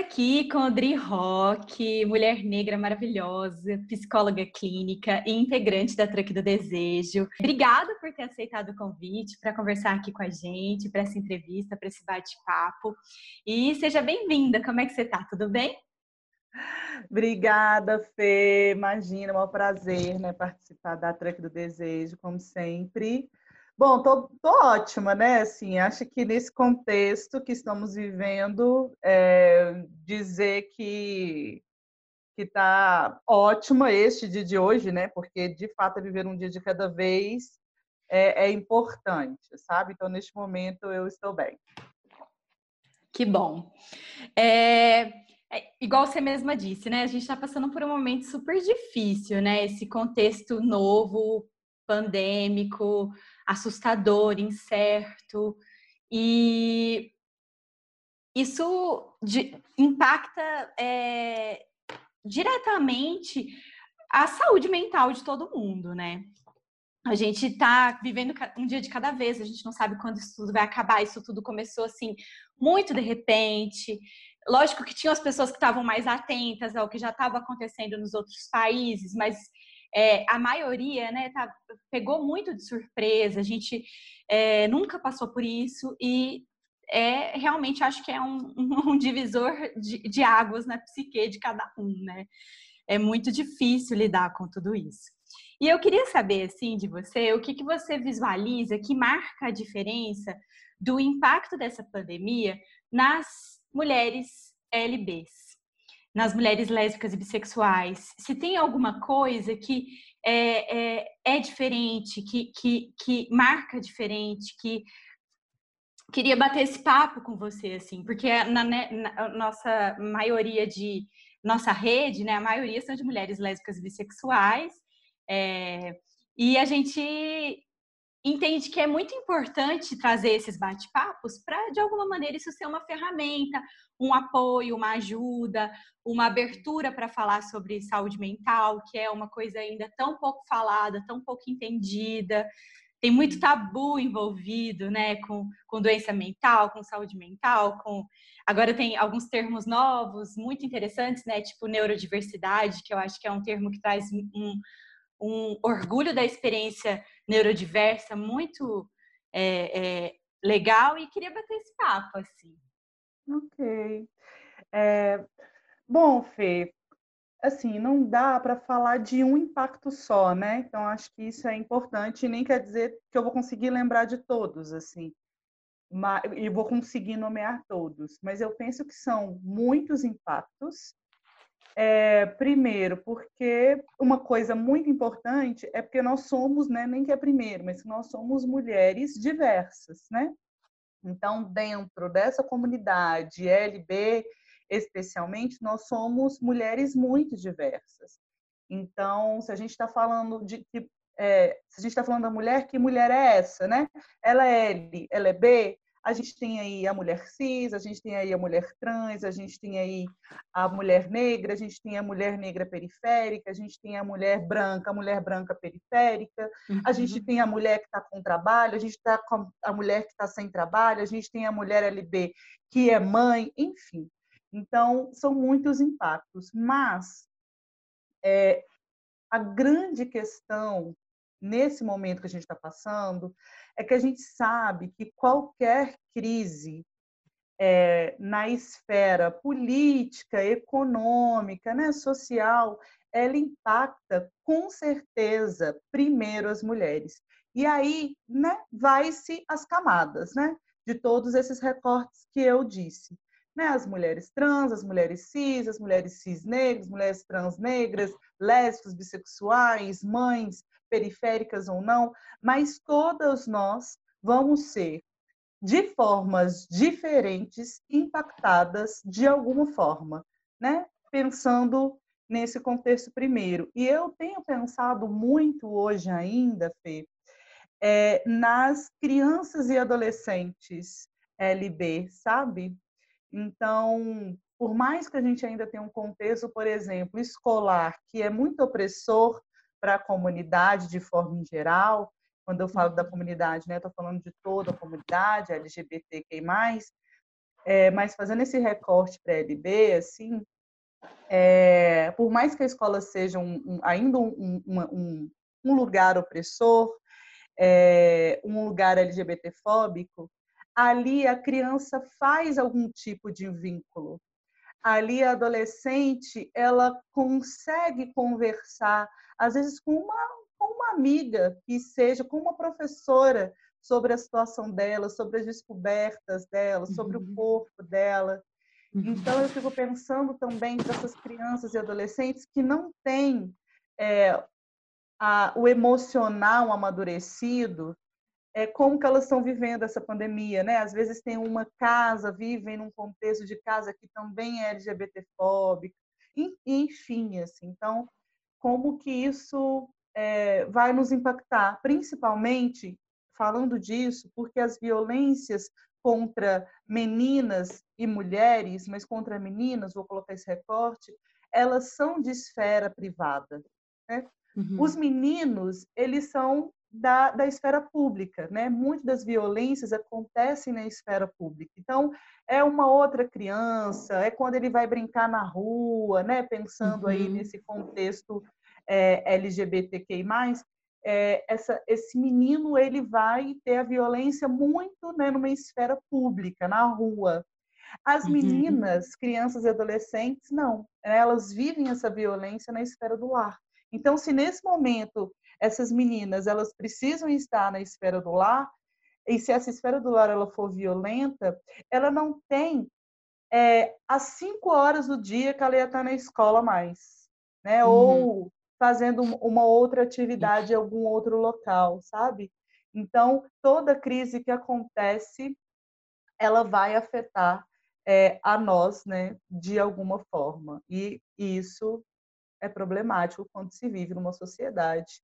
aqui com a Dri Rock, mulher negra maravilhosa, psicóloga clínica e integrante da Truque do Desejo. Obrigada por ter aceitado o convite para conversar aqui com a gente, para essa entrevista, para esse bate-papo. E seja bem-vinda. Como é que você está? Tudo bem? Obrigada, Fê. Imagina, é um prazer né, participar da Truque do Desejo, como sempre. Bom, tô, tô ótima, né? Assim, acho que nesse contexto que estamos vivendo, é, dizer que que está ótima este dia de hoje, né? Porque de fato é viver um dia de cada vez é, é importante, sabe? Então neste momento eu estou bem. Que bom. É, é, igual você mesma disse, né? A gente está passando por um momento super difícil, né? Esse contexto novo, pandêmico, assustador, incerto, e isso de, impacta é, diretamente a saúde mental de todo mundo, né? A gente está vivendo um dia de cada vez, a gente não sabe quando isso tudo vai acabar. Isso tudo começou assim, muito de repente. Lógico que tinham as pessoas que estavam mais atentas ao que já estava acontecendo nos outros países, mas é, a maioria né, tá, pegou muito de surpresa, a gente é, nunca passou por isso e é realmente acho que é um, um divisor de, de, águas na psique de cada um, né? É muito difícil lidar com tudo isso. E eu queria saber, assim, de você, o que, que você visualiza que marca a diferença do impacto dessa pandemia nas mulheres LBs? Nas mulheres lésbicas e bissexuais, se tem alguma coisa que é, é, é diferente, que, que, que marca diferente, que queria bater esse papo com você, assim, porque na, né, na, nossa maioria de nossa rede, né, a maioria são de mulheres lésbicas e bissexuais, é, e a gente entende que é muito importante trazer esses bate-papos para, de alguma maneira, isso ser uma ferramenta, um apoio, uma ajuda, uma abertura para falar sobre saúde mental, que é uma coisa ainda tão pouco falada, tão pouco entendida. Tem muito tabu envolvido, né, com, com doença mental, com saúde mental, com agora tem alguns termos novos, muito interessantes, né, tipo neurodiversidade, que eu acho que é um termo que traz um, um orgulho da experiência neurodiversa muito é, é, legal e queria bater esse papo, assim. Ok. É, bom, Fê, assim, não dá para falar de um impacto só, né? Então, acho que isso é importante, nem quer dizer que eu vou conseguir lembrar de todos, assim, e vou conseguir nomear todos, mas eu penso que são muitos impactos é, primeiro, porque uma coisa muito importante é porque nós somos, né, nem que é primeiro, mas nós somos mulheres diversas, né? Então, dentro dessa comunidade LB, especialmente, nós somos mulheres muito diversas. Então, se a gente está falando de que é, se a gente está falando da mulher, que mulher é essa, né? Ela é L, ela é B, a gente tem aí a mulher cis, a gente tem aí a mulher trans, a gente tem aí a mulher negra, a gente tem a mulher negra periférica, a gente tem a mulher branca, a mulher branca periférica, uhum. a gente tem a mulher que está com trabalho, a gente está com a mulher que está sem trabalho, a gente tem a mulher LB que é mãe, enfim. Então, são muitos impactos, mas é, a grande questão nesse momento que a gente está passando é que a gente sabe que qualquer crise é, na esfera política, econômica, né, social, ela impacta com certeza primeiro as mulheres. E aí, né, vai-se as camadas, né, de todos esses recortes que eu disse. Né, as mulheres trans, as mulheres cis, as mulheres cis negras, mulheres trans negras, lésbicas, bissexuais, mães, periféricas ou não, mas todas nós vamos ser, de formas diferentes, impactadas de alguma forma, né? Pensando nesse contexto primeiro. E eu tenho pensado muito hoje ainda, Fê, é, nas crianças e adolescentes LB, sabe? Então, por mais que a gente ainda tenha um contexto, por exemplo, escolar, que é muito opressor para a comunidade de forma em geral. Quando eu falo da comunidade, né, estou falando de toda a comunidade LGBTQI+, é, mas fazendo esse recorte para a LB, assim, é, por mais que a escola seja um, um, ainda um, um, um, lugar opressor, é, um lugar LGBTfóbico, ali a criança faz algum tipo de vínculo. Ali a adolescente, ela consegue conversar, às vezes com uma, com uma amiga que seja, com uma professora, sobre a situação dela, sobre as descobertas dela, sobre uhum. o corpo dela. Uhum. Então, eu fico pensando também para essas crianças e adolescentes que não têm é, a, o emocional amadurecido, é, como que elas estão vivendo essa pandemia, né? Às vezes tem uma casa, vivem num contexto de casa que também é LGBTfóbico, enfim, assim. Então, como que isso é, vai nos impactar, principalmente falando disso porque as violências contra meninas e mulheres, mas contra meninas, vou colocar esse recorte, elas são de esfera privada. Né? Uhum. Os meninos, eles são da, da esfera pública, né? Muitas das violências acontecem na esfera pública. Então, é uma outra criança, é quando ele vai brincar na rua, né? Pensando uhum. aí nesse contexto é, LGBTQI+, é, essa, esse menino ele vai ter a violência muito né, numa esfera pública, na rua. As uhum. meninas, crianças e adolescentes, não. Elas vivem essa violência na esfera do lar. Então, se nesse momento essas meninas elas precisam estar na esfera do lar, e se essa esfera do lar ela for violenta, ela não tem é, as cinco horas do dia que ela ia estar na escola mais, né? Uhum. Ou fazendo uma outra atividade em algum outro local, sabe? Então, toda crise que acontece, ela vai afetar é, a nós, né, de alguma forma. E isso é problemático quando se vive numa sociedade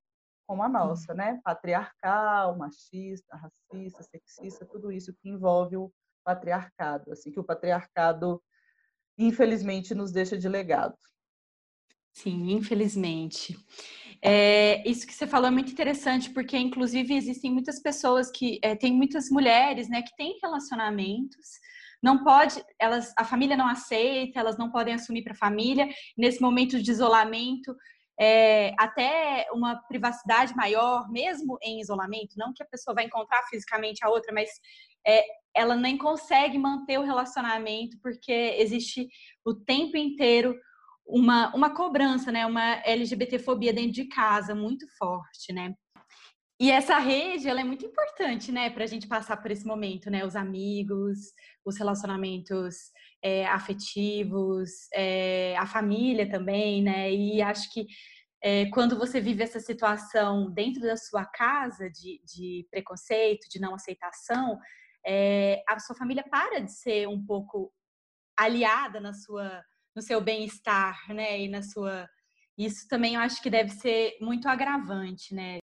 como a nossa, né? Patriarcal, machista, racista, sexista, tudo isso que envolve o patriarcado, assim que o patriarcado infelizmente nos deixa de legado. Sim, infelizmente. É, isso que você falou é muito interessante, porque inclusive existem muitas pessoas que é, tem muitas mulheres, né, que têm relacionamentos, não pode, elas, a família não aceita, elas não podem assumir para a família nesse momento de isolamento, é, até uma privacidade maior, mesmo em isolamento, não que a pessoa vai encontrar fisicamente a outra, mas é, ela nem consegue manter o relacionamento porque existe o tempo inteiro uma, uma cobrança, né? Uma LGBTfobia dentro de casa muito forte, né? E essa rede, ela é muito importante, né, para a gente passar por esse momento, né? Os amigos, os relacionamentos é, afetivos, é, a família também, né? E acho que é, quando você vive essa situação dentro da sua casa de, de preconceito, de não aceitação, é, a sua família para de ser um pouco aliada na sua no seu bem-estar, né? E na sua. Isso também eu acho que deve ser muito agravante, né?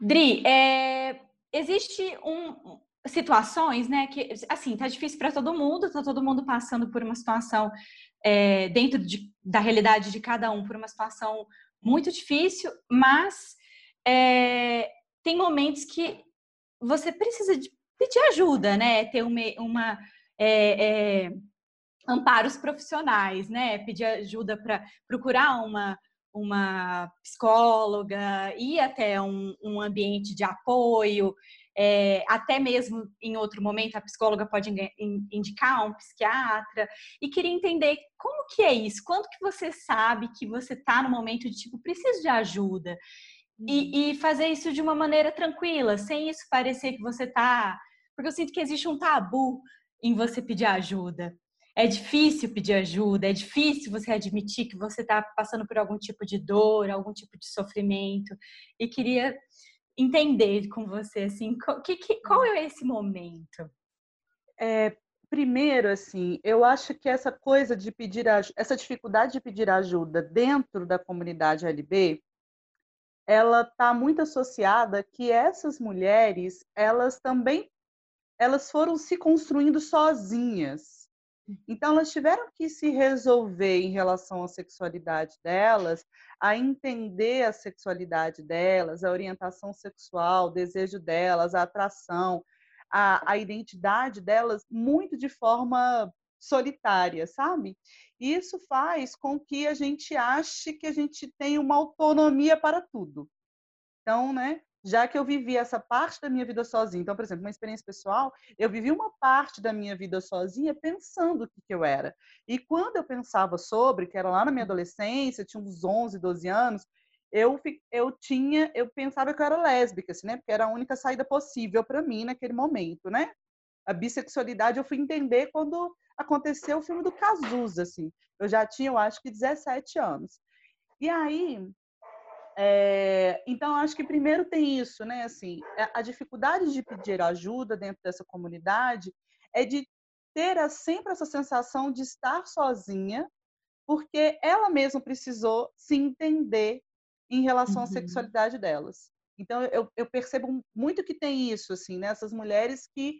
Dri, é... existe um, situações, né, que assim tá difícil para todo mundo, tá todo mundo passando por uma situação é, dentro de, da realidade de cada um, por uma situação muito difícil, mas é, tem momentos que você precisa de pedir ajuda, né, ter uma, uma é, é amparos profissionais, né? Pedir ajuda para procurar uma, uma psicóloga, ir até um, um ambiente de apoio, é, até mesmo em outro momento a psicóloga pode indicar um psiquiatra e queria entender como que é isso, quando que você sabe que você está no momento de tipo preciso de ajuda e, e, fazer isso de uma maneira tranquila, sem isso parecer que você está, porque eu sinto que existe um tabu em você pedir ajuda. É difícil pedir ajuda, é difícil você admitir que você está passando por algum tipo de dor, algum tipo de sofrimento. E queria entender com você, assim, que, que, qual é esse momento? É, primeiro, assim, eu acho que essa coisa de pedir essa dificuldade de pedir ajuda dentro da comunidade LB, ela está muito associada que essas mulheres, elas também, elas foram se construindo sozinhas então, elas tiveram que se resolver em relação à sexualidade delas, a entender a sexualidade delas, a orientação sexual, o desejo delas, a atração, a, a identidade delas muito de forma solitária, sabe? Isso faz com que a gente ache que a gente tem uma autonomia para tudo. Então, né, já que eu vivi essa parte da minha vida sozinha. Então, por exemplo, uma experiência pessoal, eu vivi uma parte da minha vida sozinha pensando o que, que eu era. E quando eu pensava sobre, que era lá na minha adolescência, tinha uns 11, 12 anos, eu, eu tinha, eu pensava que eu era lésbica, assim, né? Porque era a única saída possível para mim naquele momento, né? A bissexualidade eu fui entender quando aconteceu o filme do Cazuza, assim. Eu já tinha, eu acho que 17 anos. E aí, é, então, acho que primeiro tem isso, né? Assim, é, a dificuldade de pedir ajuda dentro dessa comunidade é de ter sempre essa sensação de estar sozinha, porque ela mesma precisou se entender em relação uhum. à sexualidade delas. Então, eu, eu, percebo muito que tem isso, assim, nessas né? mulheres que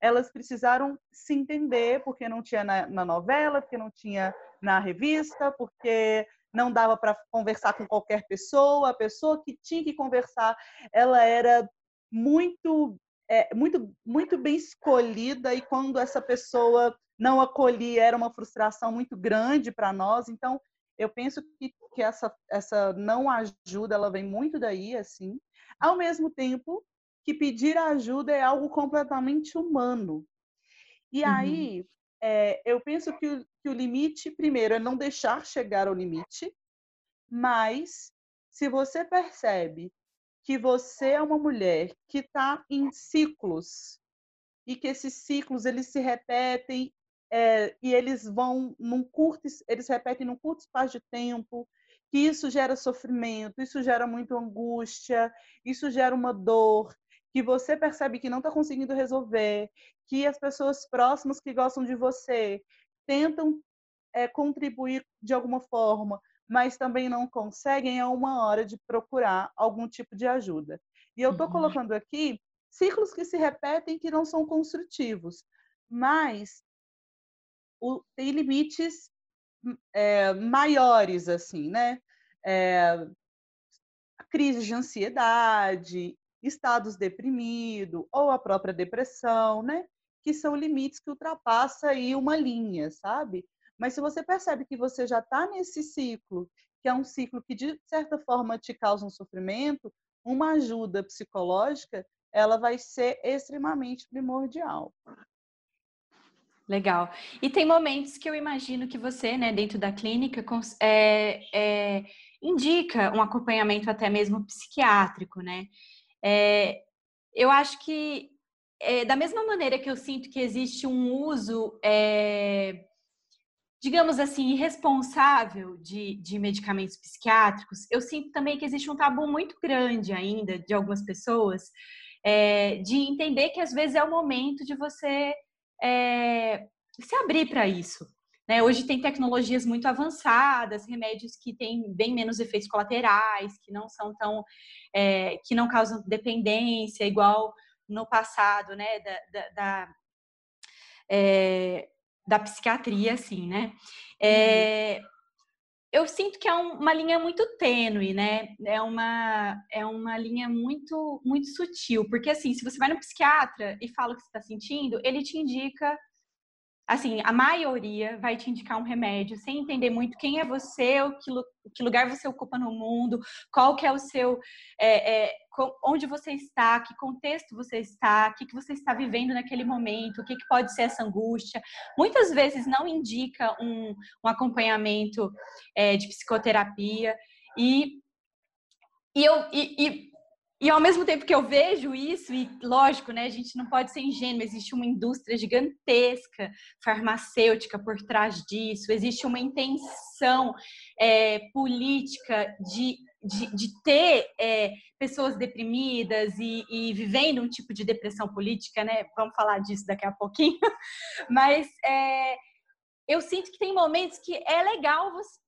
elas precisaram se entender, porque não tinha na, na novela, porque não tinha na revista, porque não dava para conversar com qualquer pessoa, a pessoa que tinha que conversar, ela era muito é, muito muito bem escolhida e quando essa pessoa não acolhia era uma frustração muito grande para nós. Então, eu penso que, que essa essa não ajuda, ela vem muito daí assim. Ao mesmo tempo que pedir ajuda é algo completamente humano. E uhum. aí, é, eu penso que que o limite, primeiro, é não deixar chegar ao limite, mas se você percebe que você é uma mulher que está em ciclos e que esses ciclos eles se repetem é, e eles vão num curto, eles repetem num curto espaço de tempo, que isso gera sofrimento, isso gera muita angústia, isso gera uma dor, que você percebe que não está conseguindo resolver, que as pessoas próximas que gostam de você tentam é, contribuir de alguma forma, mas também não conseguem, é uma hora de procurar algum tipo de ajuda. E eu estou uhum. colocando aqui ciclos que se repetem que não são construtivos, mas o, tem limites é, maiores, assim, né? É, crise de ansiedade, estados deprimidos ou a própria depressão, né? Que são limites que ultrapassa aí uma linha, sabe? Mas se você percebe que você já está nesse ciclo, que é um ciclo que de certa forma te causa um sofrimento, uma ajuda psicológica, ela vai ser extremamente primordial. Legal. E tem momentos que eu imagino que você, né, dentro da clínica, é, é, indica um acompanhamento até mesmo psiquiátrico, né? É, eu acho que, é, da mesma maneira que eu sinto que existe um uso, é, digamos assim, irresponsável de, de medicamentos psiquiátricos, eu sinto também que existe um tabu muito grande ainda de algumas pessoas é, de entender que às vezes é o momento de você é, se abrir para isso. Né? Hoje tem tecnologias muito avançadas, remédios que têm bem menos efeitos colaterais, que não são tão, é, que não causam dependência, igual no passado, né? Da, da, da, é, da psiquiatria, assim, né? É, eu sinto que é um, uma linha muito tênue, né? É uma, é uma linha muito, muito sutil, porque assim, se você vai no psiquiatra e fala o que você está sentindo, ele te indica assim, a maioria vai te indicar um remédio sem entender muito quem é você, o que, que lugar você ocupa no mundo, qual que é o seu, é, é, onde você está, que contexto você está, o que, que você está vivendo naquele momento, o que, que pode ser essa angústia. Muitas vezes não indica um, um acompanhamento é, de psicoterapia e e eu, e, e e ao mesmo tempo que eu vejo isso, e lógico, né, a gente não pode ser ingênuo, existe uma indústria gigantesca farmacêutica por trás disso, existe uma intenção é, política de, de, de ter é, pessoas deprimidas e, e, vivendo um tipo de depressão política, né? Vamos falar disso daqui a pouquinho. Mas é, eu sinto que tem momentos que é legal você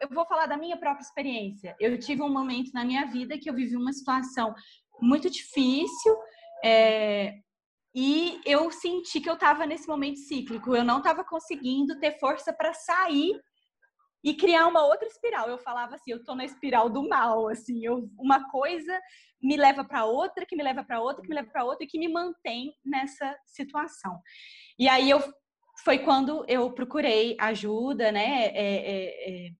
eu vou falar da minha própria experiência. Eu tive um momento na minha vida que eu vivi uma situação muito difícil é, e eu senti que eu estava nesse momento cíclico. Eu não estava conseguindo ter força para sair e criar uma outra espiral. Eu falava assim, eu tô na espiral do mal, assim, eu, uma coisa me leva para outra, que me leva para outra, que me leva para outra e que me mantém nessa situação. E aí eu foi quando eu procurei ajuda, né, é, é, é,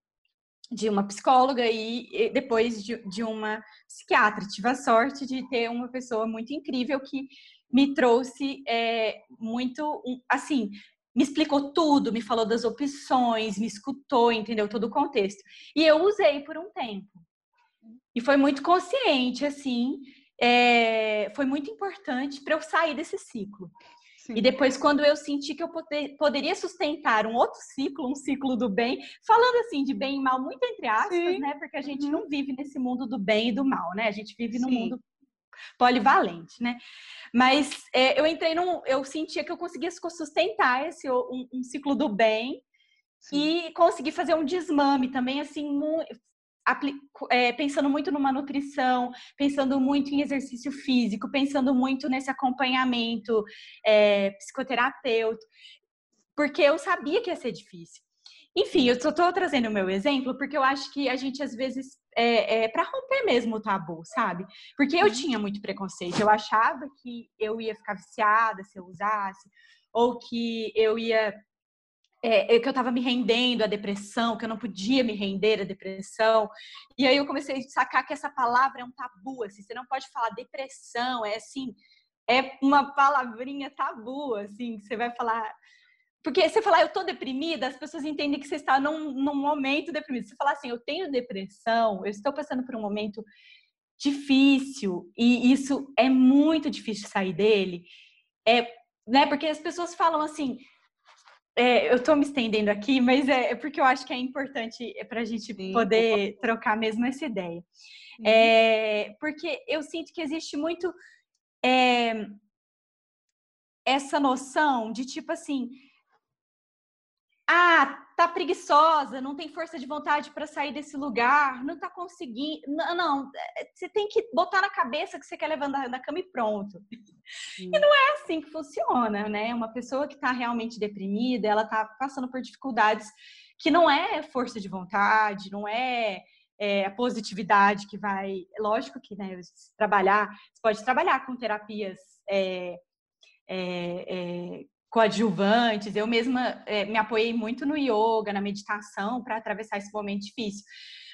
de uma psicóloga e depois de, de uma psiquiatra. Tive a sorte de ter uma pessoa muito incrível que me trouxe é, muito, assim, me explicou tudo, me falou das opções, me escutou, entendeu todo o contexto. E eu usei por um tempo. E foi muito consciente, assim, é, foi muito importante para eu sair desse ciclo. Sim. E depois, quando eu senti que eu poder, poderia sustentar um outro ciclo, um ciclo do bem, falando assim de bem e mal, muito entre aspas, Sim. né? Porque a gente uhum. não vive nesse mundo do bem e do mal, né? A gente vive no mundo polivalente, né? Mas é, eu entrei num. Eu sentia que eu conseguia sustentar esse um, um ciclo do bem Sim. e conseguir fazer um desmame também, assim, é, pensando muito numa nutrição, pensando muito em exercício físico, pensando muito nesse acompanhamento é, psicoterapeuta, porque eu sabia que ia ser difícil. Enfim, eu só estou trazendo o meu exemplo porque eu acho que a gente às vezes é, é para romper mesmo o tabu, sabe? Porque eu tinha muito preconceito, eu achava que eu ia ficar viciada se eu usasse, ou que eu ia é, que eu estava me rendendo à depressão, que eu não podia me render à depressão. E aí eu comecei a sacar que essa palavra é um tabu, assim, você não pode falar depressão, é assim, é uma palavrinha tabu, assim, que você vai falar. Porque você falar eu tô deprimida, as pessoas entendem que você está num, num momento deprimido. Você falar assim, eu tenho depressão, eu estou passando por um momento difícil, e isso é muito difícil sair dele. É, né, porque as pessoas falam assim, é, eu estou me estendendo aqui, mas é, é, porque eu acho que é importante para a gente Sim, poder trocar mesmo essa ideia. É, porque eu sinto que existe muito é, essa noção de tipo assim, ah, tá preguiçosa, não tem força de vontade para sair desse lugar, não tá conseguindo. Não, não, é, você tem que botar na cabeça que você quer levantar da cama e pronto. Hum. E não é assim que funciona, né? Uma pessoa que está realmente deprimida, ela tá passando por dificuldades que não é força de vontade, não é, é a positividade que vai. Lógico que, né, trabalhar, você pode trabalhar com terapias. É, é, é, coadjuvantes. Eu mesma é, me apoiei muito no yoga, na meditação, para atravessar esse momento difícil.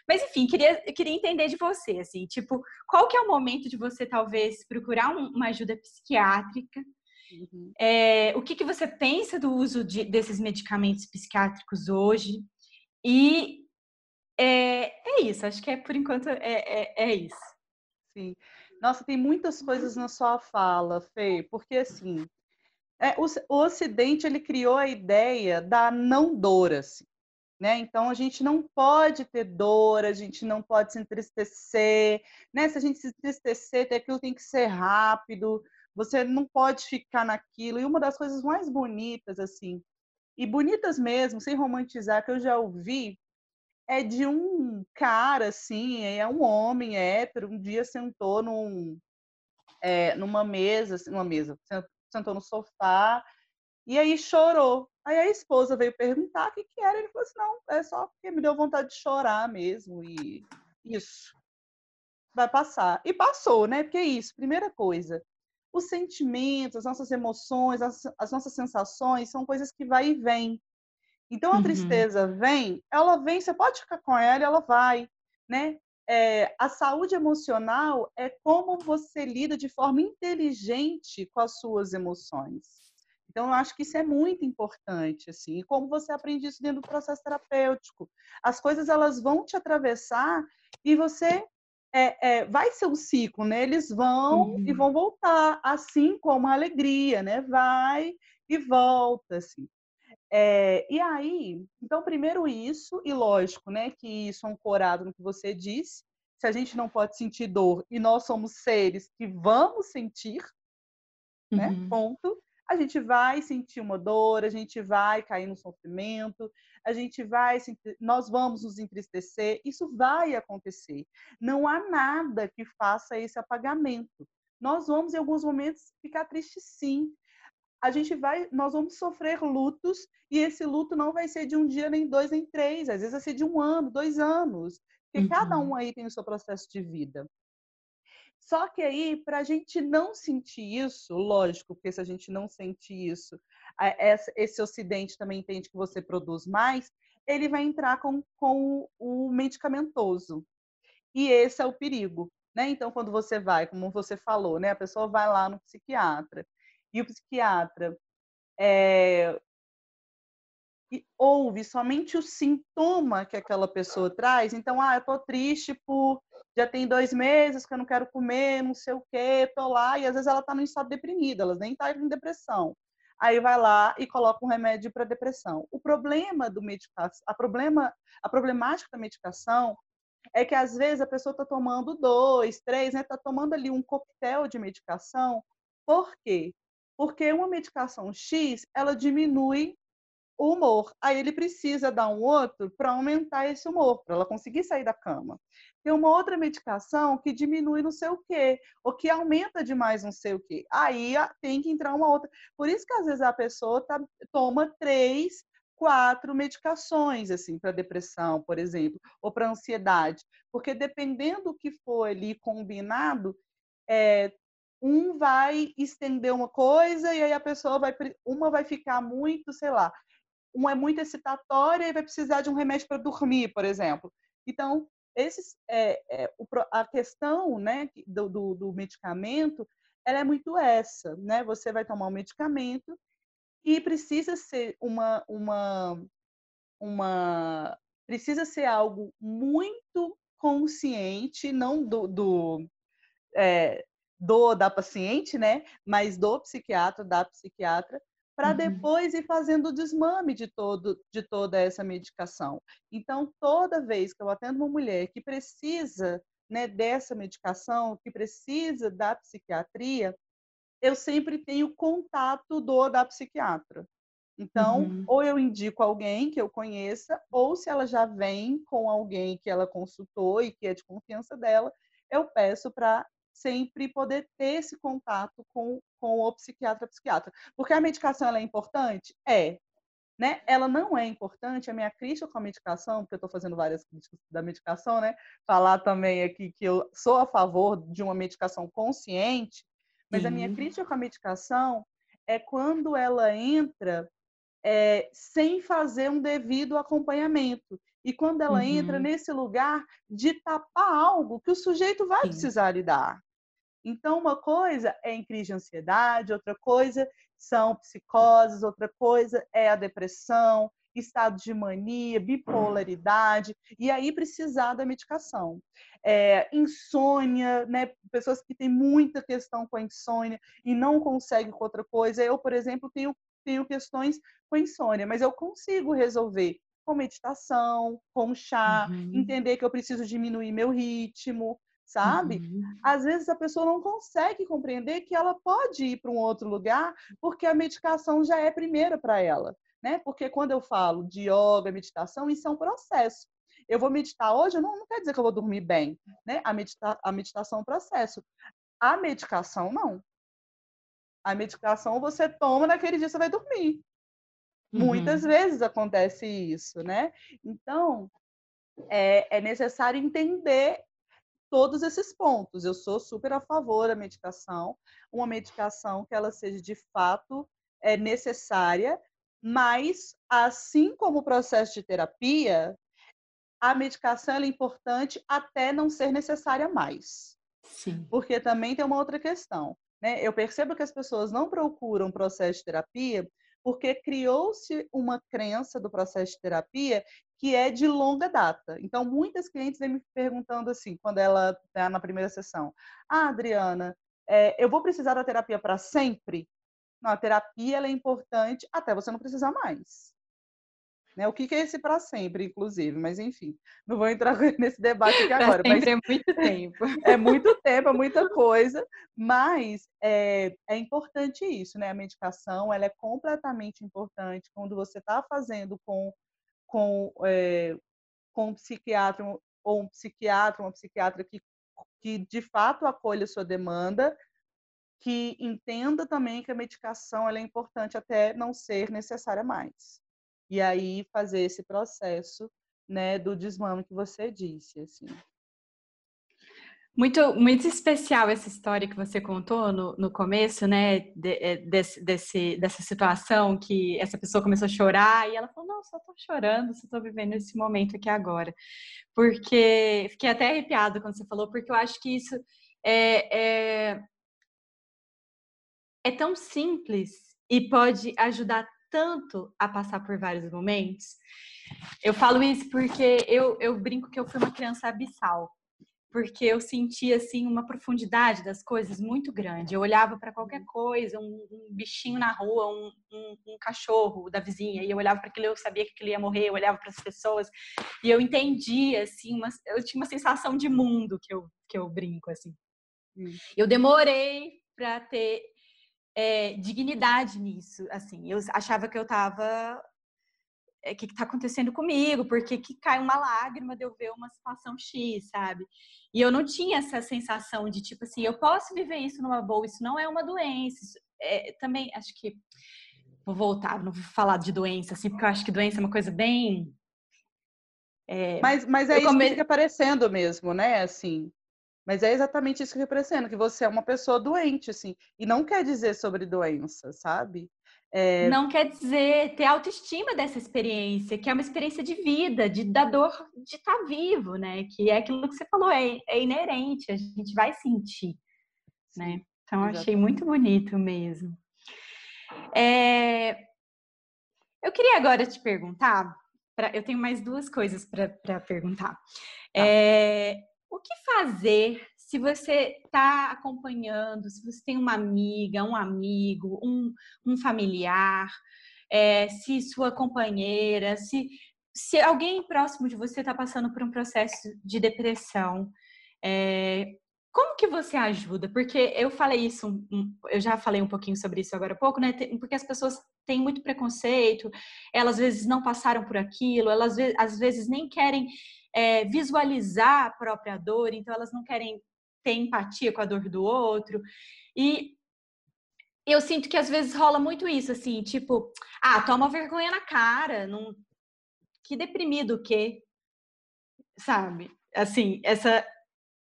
Mas enfim, queria, queria entender de você, assim, tipo, qual que é o momento de você talvez procurar um, uma ajuda psiquiátrica? Uhum. É, o que, que você pensa do uso de, desses medicamentos psiquiátricos hoje? E é, é, isso, acho que é por enquanto é, é, é isso. Sim. Nossa, tem muitas coisas na sua fala, Fê, porque assim, é, o, o, Ocidente ele criou a ideia da não dor, assim, né? Então a gente não pode ter dor, a gente não pode se entristecer, né? Se a gente se entristecer, aquilo tem que ser rápido, você não pode ficar naquilo. E uma das coisas mais bonitas, assim, e bonitas mesmo, sem romantizar, que eu já ouvi, é de um cara, assim, é um homem hétero, um dia sentou num, é, numa mesa, assim, numa mesa, sentou no sofá e aí chorou. Aí a esposa veio perguntar o que, que era. Ele falou assim: não, é só porque me deu vontade de chorar mesmo. E isso vai passar. E passou, né? Porque é isso, primeira coisa. Os sentimentos, as nossas emoções, as, as nossas sensações são coisas que vai e vem. Então a uhum. tristeza vem, ela vem, você pode ficar com ela, ela vai, né? É, a saúde emocional é como você lida de forma inteligente com as suas emoções. Então, eu acho que isso é muito importante, assim, e como você aprende isso dentro do processo terapêutico. As coisas, elas vão te atravessar e você é, é, vai ser um ciclo, né? Eles vão uhum. e vão voltar, assim como a alegria, né? Vai e volta, assim. É, e aí, então, primeiro isso, e lógico, né, que isso é ancorado no que você disse, se a gente não pode sentir dor e nós somos seres que vamos sentir, né, uhum. ponto, a gente vai sentir uma dor, a gente vai cair no sofrimento, a gente vai, nós vamos nos entristecer, isso vai acontecer. Não há nada que faça esse apagamento. Nós vamos, em alguns momentos, ficar tristes sim, a gente vai, nós vamos sofrer lutos e esse luto não vai ser de um dia, nem dois, nem três, às vezes vai ser de um ano, dois anos, porque uhum. cada um aí tem o seu processo de vida. Só que aí, para a gente não sentir isso, lógico, porque se a gente não sentir isso, esse ocidente também entende que você produz mais, ele vai entrar com, com o medicamentoso. E esse é o perigo. Né? Então, quando você vai, como você falou, né, a pessoa vai lá no psiquiatra e o psiquiatra é, ouve somente o sintoma que aquela pessoa traz. Então, ah, eu tô triste por já tem dois meses que eu não quero comer, não sei o quê, tô lá, e às vezes ela tá no estado deprimido, ela nem tá em depressão. Aí vai lá e coloca um remédio para depressão. O problema do medicação, a problema, a problemática da medicação é que às vezes a pessoa está tomando dois, três, né? Está tomando ali um coquetel de medicação. Por quê? Porque uma medicação X ela diminui o humor. Aí ele precisa dar um outro para aumentar esse humor, para ela conseguir sair da cama. Tem uma outra medicação que diminui não sei o quê, ou que aumenta demais não sei o quê. Aí tem que entrar uma outra. Por isso que às vezes a pessoa tá, toma três, quatro medicações assim para depressão, por exemplo, ou para ansiedade, porque dependendo do que for ali combinado, é, um vai estender uma coisa e aí a pessoa vai uma vai ficar muito, sei lá, um é muito excitatória e vai precisar de um remédio para dormir, por exemplo. Então, esses, é, é, a questão né, do, do, do, medicamento ela é muito essa, né? Você vai tomar um medicamento e precisa ser uma, uma, uma precisa ser algo muito consciente, não do, do, é, do da paciente, né? Mas do psiquiatra, da psiquiatra, para uhum. depois ir fazendo o desmame de, todo, de toda essa medicação. Então, toda vez que eu atendo uma mulher que precisa né, dessa medicação, que precisa da psiquiatria, eu sempre tenho contato do da psiquiatra. Então, uhum. ou eu indico alguém que eu conheça, ou se ela já vem com alguém que ela consultou e que é de confiança dela, eu peço para sempre poder ter esse contato com, com o psiquiatra psiquiatra. Porque a medicação é importante? É. Né? Ela não é importante, a minha crítica com a medicação, porque eu estou fazendo várias críticas da medicação, né? Falar também aqui que eu sou a favor de uma medicação consciente, mas a minha crítica com a medicação é quando ela entra é, sem fazer um devido acompanhamento. E quando ela uhum. entra nesse lugar de tapar algo que o sujeito vai Sim. precisar lidar. Então, uma coisa é em crise de ansiedade, outra coisa são psicoses, outra coisa é a depressão, estado de mania, bipolaridade, e aí precisar da medicação. É, insônia, né? Pessoas que têm muita questão com a insônia e não conseguem com outra coisa. Eu, por exemplo, tenho, tenho questões com insônia, mas eu consigo resolver com meditação, com chá, uhum. entender que eu preciso diminuir meu ritmo, sabe? Uhum. Às vezes a pessoa não consegue compreender que ela pode ir para um outro lugar porque a medicação já é primeira para ela, né? Porque quando eu falo de yoga, meditação, isso é um processo. Eu vou meditar hoje, não, não quer dizer que eu vou dormir bem, né? A, medita a meditação é um processo. A medicação, não. A medicação você toma, naquele dia você vai dormir. Uhum. Muitas vezes acontece isso, né? Então, é, é necessário entender todos esses pontos. Eu sou super a favor da medicação, uma medicação que ela seja de fato é necessária, mas assim como o processo de terapia, a medicação é importante até não ser necessária mais. Sim. Porque também tem uma outra questão. Né? Eu percebo que as pessoas não procuram processo de terapia porque criou-se uma crença do processo de terapia que é de longa data. Então, muitas clientes vêm me perguntando assim, quando ela está na primeira sessão: Ah, Adriana, é, eu vou precisar da terapia para sempre? Não, a terapia é importante até você não precisar mais. Né? O que, é esse para sempre, inclusive, mas enfim, não vou entrar nesse debate aqui agora. Pra sempre mas... é muito tempo. é muito tempo, é muita coisa, mas é, é importante isso, né? A medicação ela é completamente importante quando você está fazendo com com, é, com um psiquiatra ou um psiquiatra, uma psiquiatra que, que de fato acolha a sua demanda, que entenda também que a medicação é importante até não ser necessária mais. E aí fazer esse processo né, do desmame que você disse. Assim. Muito, muito especial essa história que você contou no, no começo, né? De, é, desse, desse, dessa situação que essa pessoa começou a chorar e ela falou: Não, só tô chorando, só tô vivendo esse momento aqui agora. Porque fiquei até arrepiada quando você falou, porque eu acho que isso é, é, é tão simples e pode ajudar tanto a passar por vários momentos. Eu falo isso porque eu, eu brinco que eu fui uma criança abissal porque eu sentia assim uma profundidade das coisas muito grande. Eu olhava para qualquer coisa, um, um, bichinho na rua, um, um, um, cachorro da vizinha, e eu olhava para aquilo, eu sabia que ele ia morrer. Eu olhava para as pessoas e eu entendia assim, uma, eu tinha uma sensação de mundo que eu que eu brinco assim. Hum. Eu demorei para ter é, dignidade nisso, assim. Eu achava que eu estava o que está acontecendo comigo, porque que cai uma lágrima de eu ver uma situação X, sabe? E eu não tinha essa sensação de tipo assim, eu posso viver isso numa boa, isso não é uma doença. É, também acho que vou voltar, não vou falar de doença, assim, porque eu acho que doença é uma coisa bem. É, mas, mas é isso come... que fica aparecendo mesmo, né? Assim. Mas é exatamente isso que fica aparecendo, que você é uma pessoa doente, assim. E não quer dizer sobre doença, sabe? É... Não quer dizer ter autoestima dessa experiência, que é uma experiência de vida, de, da dor de estar tá vivo, né? Que é aquilo que você falou, é, é inerente, a gente vai sentir, né? Então, eu achei muito bonito mesmo. É... Eu queria agora te perguntar, pra... eu tenho mais duas coisas para perguntar. Tá. É... O que fazer se você está acompanhando, se você tem uma amiga, um amigo, um, um familiar, é, se sua companheira, se, se alguém próximo de você está passando por um processo de depressão, é, como que você ajuda? Porque eu falei isso, eu já falei um pouquinho sobre isso agora há pouco, né? Porque as pessoas têm muito preconceito, elas às vezes não passaram por aquilo, elas às vezes nem querem é, visualizar a própria dor, então elas não querem ter empatia com a dor do outro. E eu sinto que às vezes rola muito isso, assim, tipo, ah, toma vergonha na cara, não... que deprimido o quê? Sabe? Assim, essa.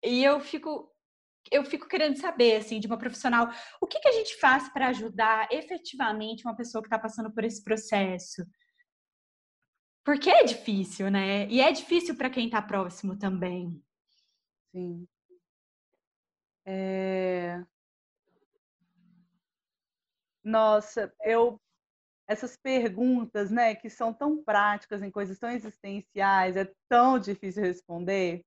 E eu fico. Eu fico querendo saber, assim, de uma profissional, o que, que a gente faz para ajudar efetivamente uma pessoa que está passando por esse processo? Porque é difícil, né? E é difícil para quem está próximo também. Sim. É... Nossa, eu essas perguntas, né, que são tão práticas em coisas tão existenciais, é tão difícil responder.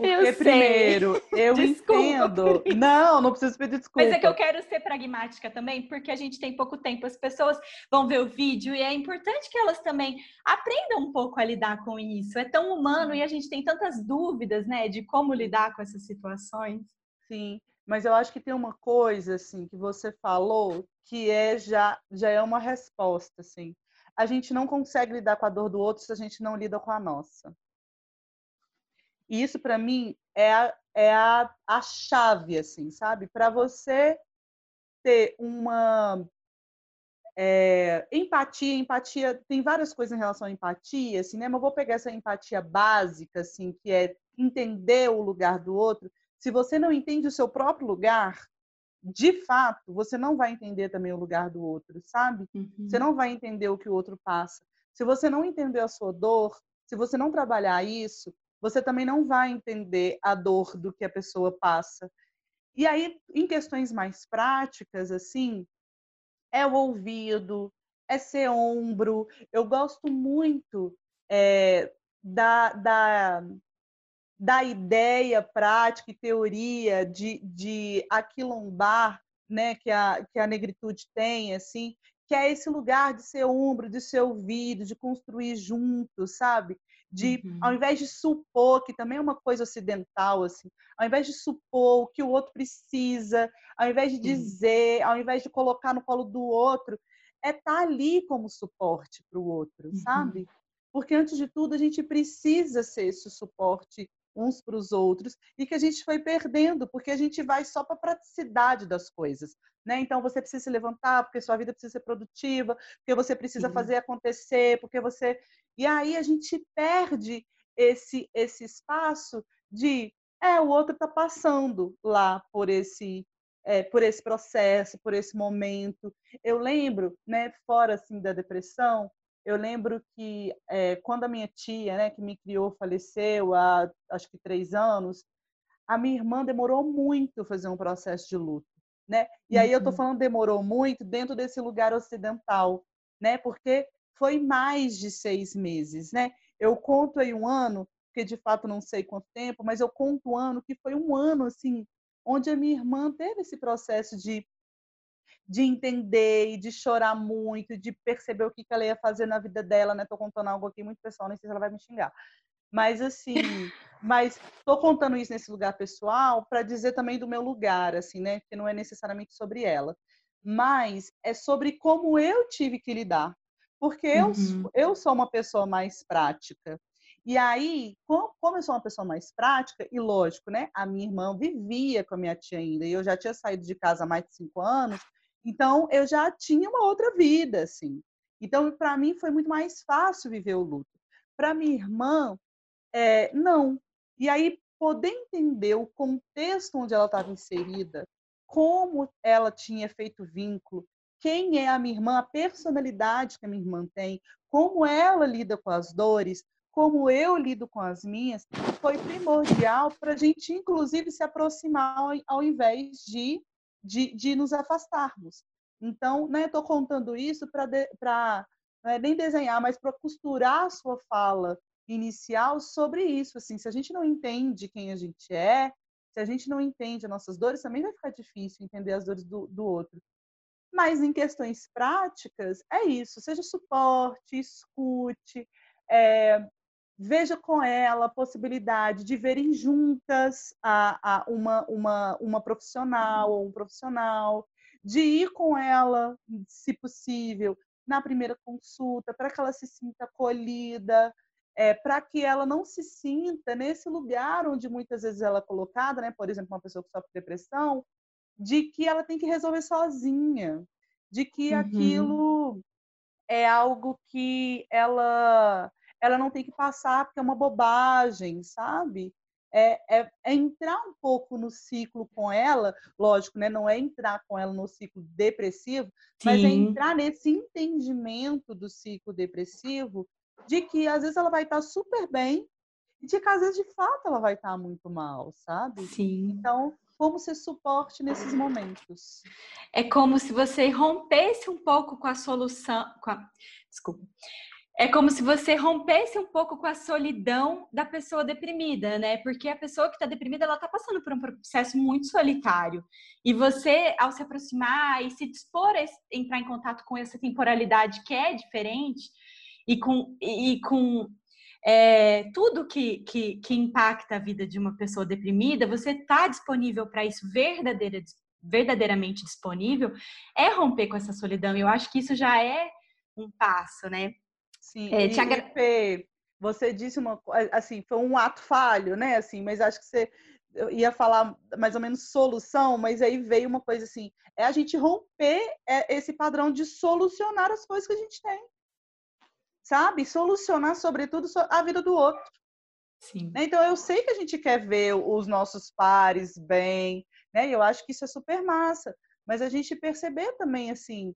Porque, eu primeiro, eu entendo. Não, não preciso pedir desculpa. Mas é que eu quero ser pragmática também, porque a gente tem pouco tempo. As pessoas vão ver o vídeo e é importante que elas também aprendam um pouco a lidar com isso. É tão humano e a gente tem tantas dúvidas, né, de como lidar com essas situações. Sim, mas eu acho que tem uma coisa assim que você falou que é já já é uma resposta assim. A gente não consegue lidar com a dor do outro se a gente não lida com a nossa. E isso para mim é a, é a, a chave assim, sabe? Para você ter uma é, empatia, empatia, tem várias coisas em relação à empatia, assim, né? Mas eu vou pegar essa empatia básica, assim, que é entender o lugar do outro se você não entende o seu próprio lugar, de fato, você não vai entender também o lugar do outro, sabe? Uhum. Você não vai entender o que o outro passa. Se você não entender a sua dor, se você não trabalhar isso, você também não vai entender a dor do que a pessoa passa. E aí, em questões mais práticas, assim, é o ouvido, é ser ombro. Eu gosto muito é, da, da, da ideia prática e teoria de, de aquilombar, né, que a, que a negritude tem, assim, que é esse lugar de ser ombro, de ser ouvido, de construir juntos, sabe? De, uhum. ao invés de supor, que também é uma coisa ocidental, assim, ao invés de supor o que o outro precisa, ao invés de dizer, ao invés de colocar no colo do outro, é estar tá ali como suporte para o outro, uhum. sabe? Porque, antes de tudo, a gente precisa ser esse suporte uns para os outros e que a gente foi perdendo, porque a gente vai só para a praticidade das coisas. Né? Então você precisa se levantar, porque sua vida precisa ser produtiva, porque você precisa Sim. fazer acontecer, porque você. E aí a gente perde esse, esse espaço de é, o outro está passando lá por esse é, por esse processo, por esse momento. Eu lembro, né, fora assim da depressão, eu lembro que é, quando a minha tia, né, que me criou, faleceu há acho que três anos, a minha irmã demorou muito fazer um processo de luto, né? E aí eu estou uhum. falando demorou muito dentro desse lugar ocidental, né? Porque foi mais de seis meses, né? Eu conto aí um ano, porque de fato não sei quanto tempo, mas eu conto um ano que foi um ano assim onde a minha irmã teve esse processo de, de entender e de chorar muito, de perceber o que, que ela ia fazer na vida dela, né? Tô contando algo aqui muito pessoal, nem sei se ela vai me xingar. Mas assim, mas tô contando isso nesse lugar pessoal para dizer também do meu lugar, assim, né? Que não é necessariamente sobre ela, mas é sobre como eu tive que lidar, porque eu, uhum. eu sou uma pessoa mais prática. E aí, como eu sou uma pessoa mais prática, e lógico, né? A minha irmã vivia com a minha tia ainda, e eu já tinha saído de casa há mais de cinco anos, então eu já tinha uma outra vida, assim. Então, para mim, foi muito mais fácil viver o luto. Para minha irmã, é, não. E aí, poder entender o contexto onde ela estava inserida, como ela tinha feito vínculo, quem é a minha irmã, a personalidade que a minha irmã tem, como ela lida com as dores, como eu lido com as minhas, foi primordial para a gente, inclusive, se aproximar ao, invés de, de, de nos afastarmos. Então, né, estou contando isso para é nem desenhar, mas para costurar a sua fala inicial sobre isso. Assim, se a gente não entende quem a gente é, se a gente não entende as nossas dores, também vai ficar difícil entender as dores do, do outro. Mas em questões práticas, é isso. Seja suporte, escute, é, veja com ela a possibilidade de verem juntas a, a uma, uma, uma profissional ou um profissional, de ir com ela, se possível, na primeira consulta, para que ela se sinta acolhida, é, para que ela não se sinta nesse lugar onde muitas vezes ela é colocada, né? por exemplo, uma pessoa que sofre depressão, de que ela tem que resolver sozinha, de que uhum. aquilo é algo que ela ela não tem que passar porque é uma bobagem, sabe? É, é, é, entrar um pouco no ciclo com ela, lógico, né? Não é entrar com ela no ciclo depressivo, Sim. mas é entrar nesse entendimento do ciclo depressivo de que às vezes ela vai estar super bem e de que às vezes de fato ela vai estar muito mal, sabe? Sim. Então, como ser suporte nesses momentos? É como se você rompesse um pouco com a solução, com a... desculpa, é como se você rompesse um pouco com a solidão da pessoa deprimida, né? Porque a pessoa que está deprimida, ela está passando por um processo muito solitário. E você, ao se aproximar e se dispor a entrar em contato com essa temporalidade que é diferente e com, e com é, tudo que, que, que impacta a vida de uma pessoa deprimida, você está disponível para isso verdadeira, verdadeiramente disponível, é romper com essa solidão. Eu acho que isso já é um passo, né? Sim, é, e, agra... Fê, você disse uma assim, foi um ato falho, né? Assim, mas acho que você ia falar mais ou menos solução, mas aí veio uma coisa assim, é a gente romper é, esse padrão de solucionar as coisas que a gente tem. Sabe? Solucionar, sobretudo, a vida do outro. Sim. Né? Então, eu sei que a gente quer ver os nossos pares bem, né? E eu acho que isso é super massa. Mas a gente perceber também, assim,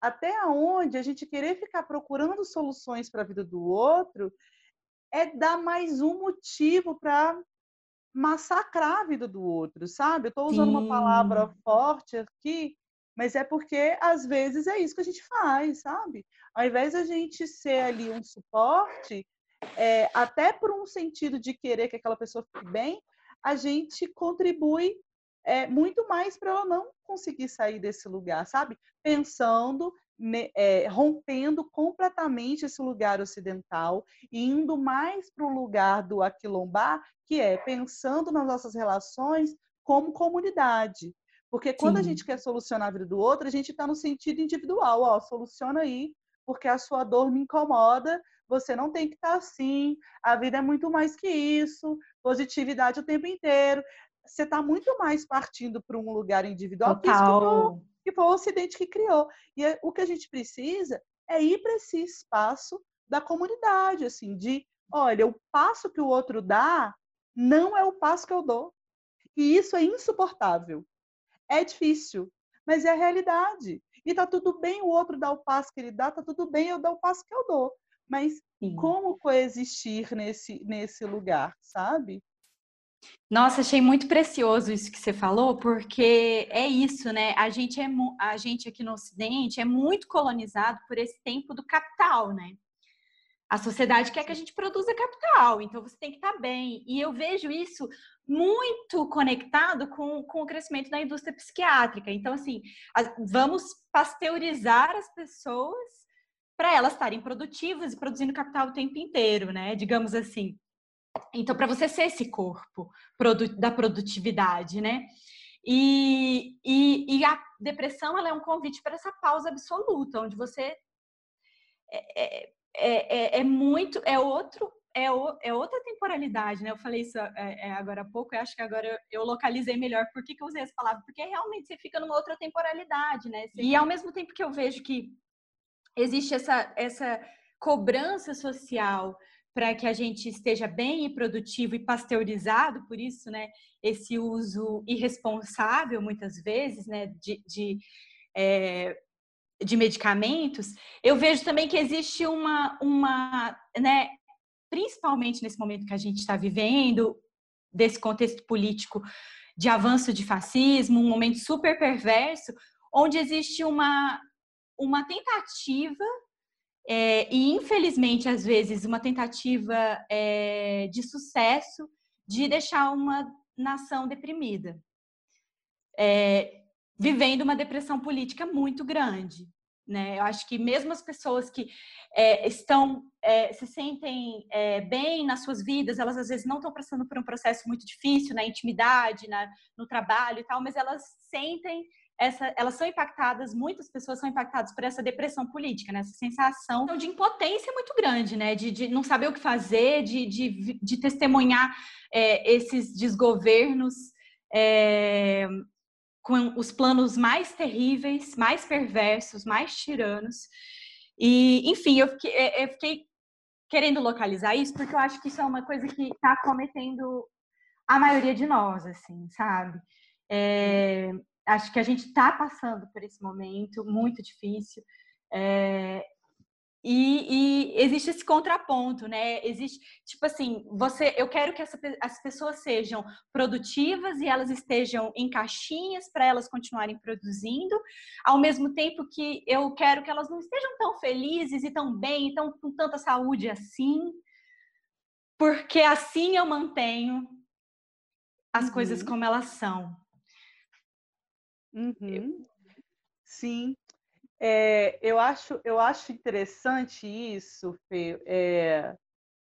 até onde a gente querer ficar procurando soluções para a vida do outro é dar mais um motivo para massacrar a vida do outro, sabe? Eu estou usando Sim. uma palavra forte aqui, mas é porque às vezes é isso que a gente faz, sabe? Ao invés de a gente ser ali um suporte, é, até por um sentido de querer que aquela pessoa fique bem, a gente contribui é, muito mais para ela não conseguir sair desse lugar, sabe? Pensando, é, rompendo completamente esse lugar ocidental e indo mais para o lugar do aquilombar, que é pensando nas nossas relações como comunidade. Porque quando Sim. a gente quer solucionar a vida do outro, a gente está no sentido individual, ó, soluciona aí, porque a sua dor me incomoda, você não tem que estar assim, a vida é muito mais que isso, positividade o tempo inteiro. Você está muito mais partindo para um lugar individual que, foi, que foi o Ocidente que criou. E é, o que a gente precisa é ir para esse espaço da comunidade, assim, de, olha, o passo que o outro dá não é o passo que eu dou. E isso é insuportável. É difícil, mas é a realidade. E tá tudo bem o outro dar o passo que ele dá, tá tudo bem eu dar o passo que eu dou. Mas Sim. como coexistir nesse, nesse lugar, sabe? Nossa, achei muito precioso isso que você falou, porque é isso, né? A gente, é, a gente aqui no Ocidente é muito colonizado por esse tempo do capital, né? A sociedade quer que a gente produza capital, então você tem que estar bem. E eu vejo isso muito conectado com, com o crescimento da indústria psiquiátrica. Então, assim, vamos pasteurizar as pessoas para elas estarem produtivas e produzindo capital o tempo inteiro, né? Digamos assim. Então, para você ser esse corpo da produtividade, né? E, e, e, a depressão ela é um convite para essa pausa absoluta, onde você é, é, é, é muito, é outro é, o, é, outra temporalidade, né? Eu falei isso é, é, agora há pouco, eu acho que agora eu, localizei melhor por que, que eu usei essa palavra, porque realmente você fica numa outra temporalidade, né? E ao mesmo tempo que eu vejo que existe essa, essa cobrança social para que a gente esteja bem e produtivo e pasteurizado, por isso, né, esse uso irresponsável, muitas vezes, né, de, de, é, de medicamentos, eu vejo também que existe uma, uma né, principalmente nesse momento que a gente está vivendo, desse contexto político de avanço de fascismo, um momento super perverso, onde existe uma, uma tentativa, é, e infelizmente, às vezes, uma tentativa é, de sucesso de deixar uma nação deprimida, é, vivendo uma depressão política muito grande. Né? Eu acho que mesmo as pessoas que é, estão é, se sentem é, bem nas suas vidas, elas às vezes não estão passando por um processo muito difícil na intimidade, na, no trabalho e tal, mas elas sentem essa, elas são impactadas, muitas pessoas são impactadas por essa depressão política, né? essa sensação de impotência muito grande, né? De, de não saber o que fazer, de, de, de testemunhar é, esses desgovernos é, com os planos mais terríveis, mais perversos, mais tiranos. E, enfim, eu fiquei, é, eu fiquei querendo localizar isso porque eu acho que isso é uma coisa que está cometendo a maioria de nós, assim, sabe? É, acho que a gente está passando por esse momento muito difícil. É, e, e, existe esse contraponto, né? Existe, tipo assim, você, eu quero que essa, as pessoas sejam produtivas e elas estejam em caixinhas para elas continuarem produzindo, ao mesmo tempo que eu quero que elas não estejam tão felizes e tão bem, tão com tanta saúde assim, porque assim eu mantenho as uhum. coisas como elas são. Uhum. Sim, é, eu, acho, eu acho interessante isso, Fê. É,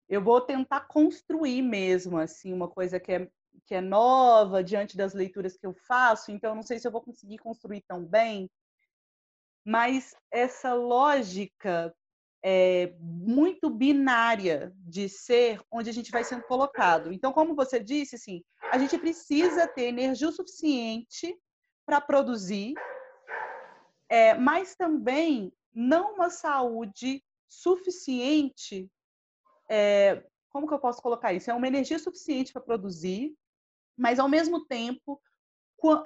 eu vou tentar construir mesmo assim uma coisa que é, que é nova diante das leituras que eu faço, então não sei se eu vou conseguir construir tão bem, mas essa lógica é, muito binária de ser onde a gente vai sendo colocado. Então, como você disse, assim, a gente precisa ter energia o suficiente para produzir é, mas também não uma saúde suficiente. É, como que eu posso colocar isso? É uma energia suficiente para produzir, mas ao mesmo tempo,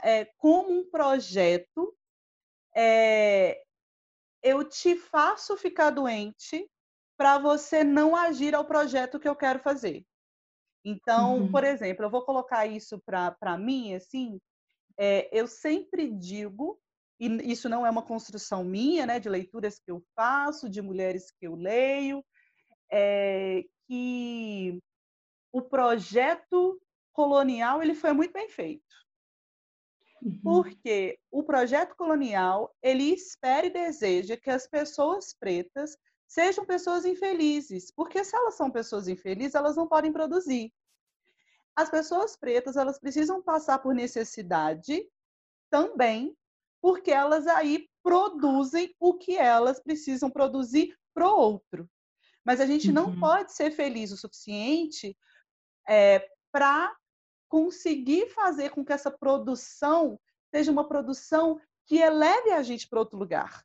é, como um projeto, é, eu te faço ficar doente para você não agir ao projeto que eu quero fazer. Então, uhum. por exemplo, eu vou colocar isso para mim, assim, é, eu sempre digo e isso não é uma construção minha, né, de leituras que eu faço, de mulheres que eu leio, é que o projeto colonial ele foi muito bem feito. Uhum. Porque o projeto colonial, ele espera e deseja que as pessoas pretas sejam pessoas infelizes, porque se elas são pessoas infelizes, elas não podem produzir. As pessoas pretas, elas precisam passar por necessidade também porque elas aí produzem o que elas precisam produzir para o outro. mas a gente uhum. não pode ser feliz o suficiente é, para conseguir fazer com que essa produção seja uma produção que eleve a gente para outro lugar,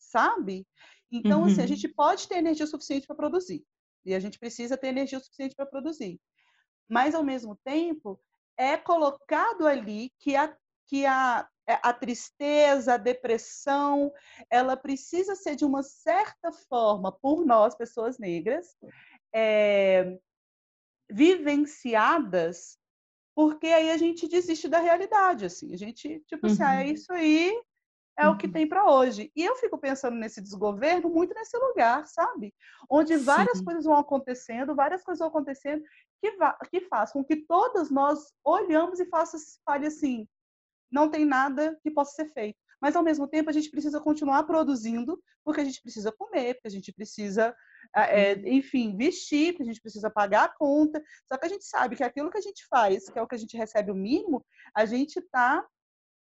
sabe? Então, uhum. assim, a uhum. gente pode ter energia suficiente para produzir. E a gente precisa ter energia suficiente para produzir. Mas, ao mesmo tempo, é colocado ali que a, que a, é, a tristeza, a depressão, ela precisa ser, de uma certa forma, por nós, pessoas negras, é, vivenciadas, porque aí a gente desiste da realidade, assim. A gente, tipo uhum. assim, ah, é uhum. isso aí, é uhum. o que uhum. tem para hoje. E eu fico pensando nesse desgoverno muito nesse lugar, sabe? Onde várias Sim. coisas vão acontecendo, várias coisas vão acontecendo que, que faz com que todas nós olhamos e faça, fale assim, não tem nada que possa ser feito. Mas, ao mesmo tempo, a gente precisa continuar produzindo, porque a gente precisa comer, porque a gente precisa, é, enfim, vestir, porque a gente precisa pagar a conta. Só que a gente sabe que aquilo que a gente faz, que é o que a gente recebe o mínimo, a gente está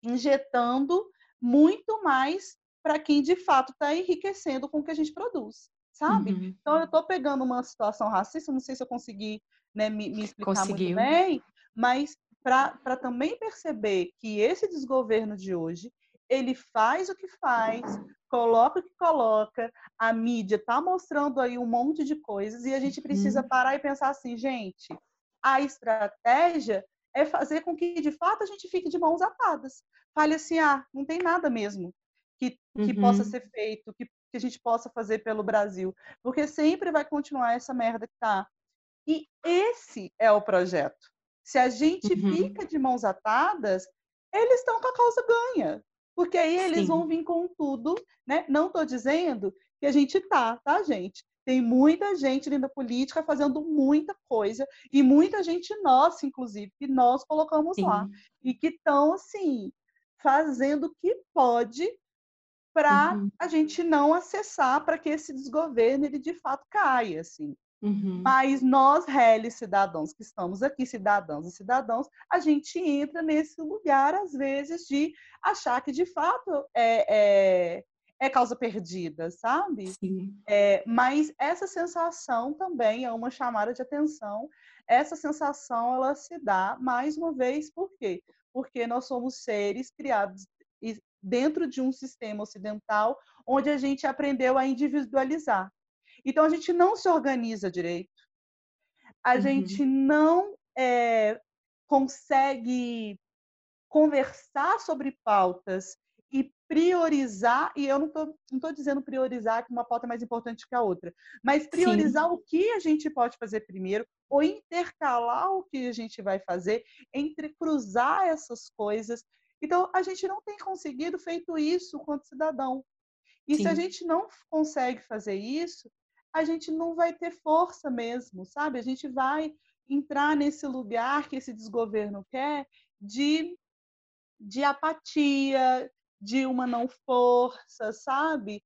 injetando muito mais para quem de fato está enriquecendo com o que a gente produz, sabe? Uhum. Então eu estou pegando uma situação racista, não sei se eu consegui né, me, me, explicar Conseguiu. muito bem, mas para também perceber que esse desgoverno de hoje ele faz o que faz, coloca o que coloca, a mídia está mostrando aí um monte de coisas e a gente precisa uhum. parar e pensar assim, gente, a estratégia é fazer com que de fato a gente fique de mãos atadas fale assim, ah, não tem nada mesmo que, que uhum. possa ser feito, que, que a gente possa fazer pelo Brasil, porque sempre vai continuar essa merda que tá. E esse é o projeto. Se a gente uhum. fica de mãos atadas, eles estão com a causa ganha. Porque aí eles Sim. vão vir com tudo, né? Não estou dizendo que a gente tá, tá, gente? Tem muita gente dentro da política fazendo muita coisa, e muita gente nossa, inclusive, que nós colocamos Sim. lá. E que estão, assim, fazendo o que pode para uhum. a gente não acessar para que esse desgoverno ele de fato caia, assim. Uhum. Mas nós, réis cidadãos que estamos aqui, cidadãos e cidadãos, a gente entra nesse lugar, às vezes, de achar que de fato é, é, é causa perdida, sabe? É, mas essa sensação também é uma chamada de atenção. Essa sensação ela se dá mais uma vez, por quê? porque nós somos seres criados dentro de um sistema ocidental onde a gente aprendeu a individualizar. Então a gente não se organiza direito, a uhum. gente não é, consegue conversar sobre pautas e priorizar, e eu não estou não tô dizendo priorizar que uma pauta é mais importante que a outra, mas priorizar Sim. o que a gente pode fazer primeiro, ou intercalar o que a gente vai fazer, entre cruzar essas coisas. Então, a gente não tem conseguido feito isso quanto cidadão. E Sim. se a gente não consegue fazer isso, a gente não vai ter força mesmo, sabe? A gente vai entrar nesse lugar que esse desgoverno quer de, de apatia, de uma não força, sabe?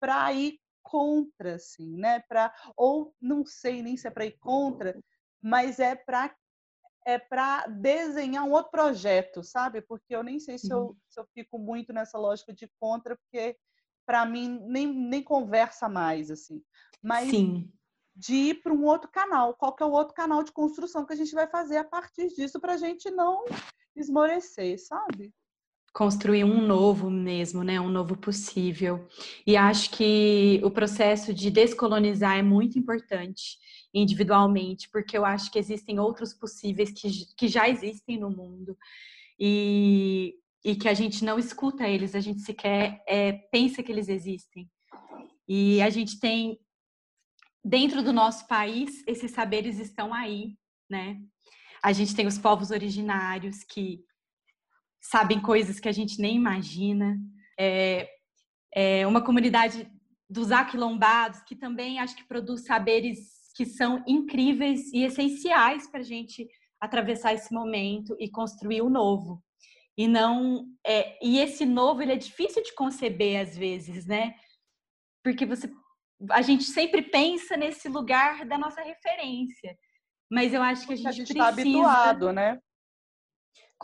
Para ir contra, assim, né? Para ou não sei nem se é para ir contra, mas é para é para desenhar um outro projeto, sabe? Porque eu nem sei se eu, se eu fico muito nessa lógica de contra, porque para mim nem, nem conversa mais, assim. Mas Sim. de ir para um outro canal. Qual que é o outro canal de construção que a gente vai fazer a partir disso para a gente não esmorecer, sabe? construir um novo mesmo, né? Um novo possível. E acho que o processo de descolonizar é muito importante individualmente, porque eu acho que existem outros possíveis que, que já existem no mundo e, e que a gente não escuta eles, a gente sequer é, pensa que eles existem. E a gente tem, dentro do nosso país, esses saberes estão aí, né? A gente tem os povos originários que sabem coisas que a gente nem imagina. É, é uma comunidade dos aquilombados que também acho que produz saberes que são incríveis e essenciais para a gente atravessar esse momento e construir o novo. E não é, e esse novo ele é difícil de conceber às vezes, né? Porque você a gente sempre pensa nesse lugar da nossa referência. Mas eu acho que a gente, a gente tá precisa tá habituado, né?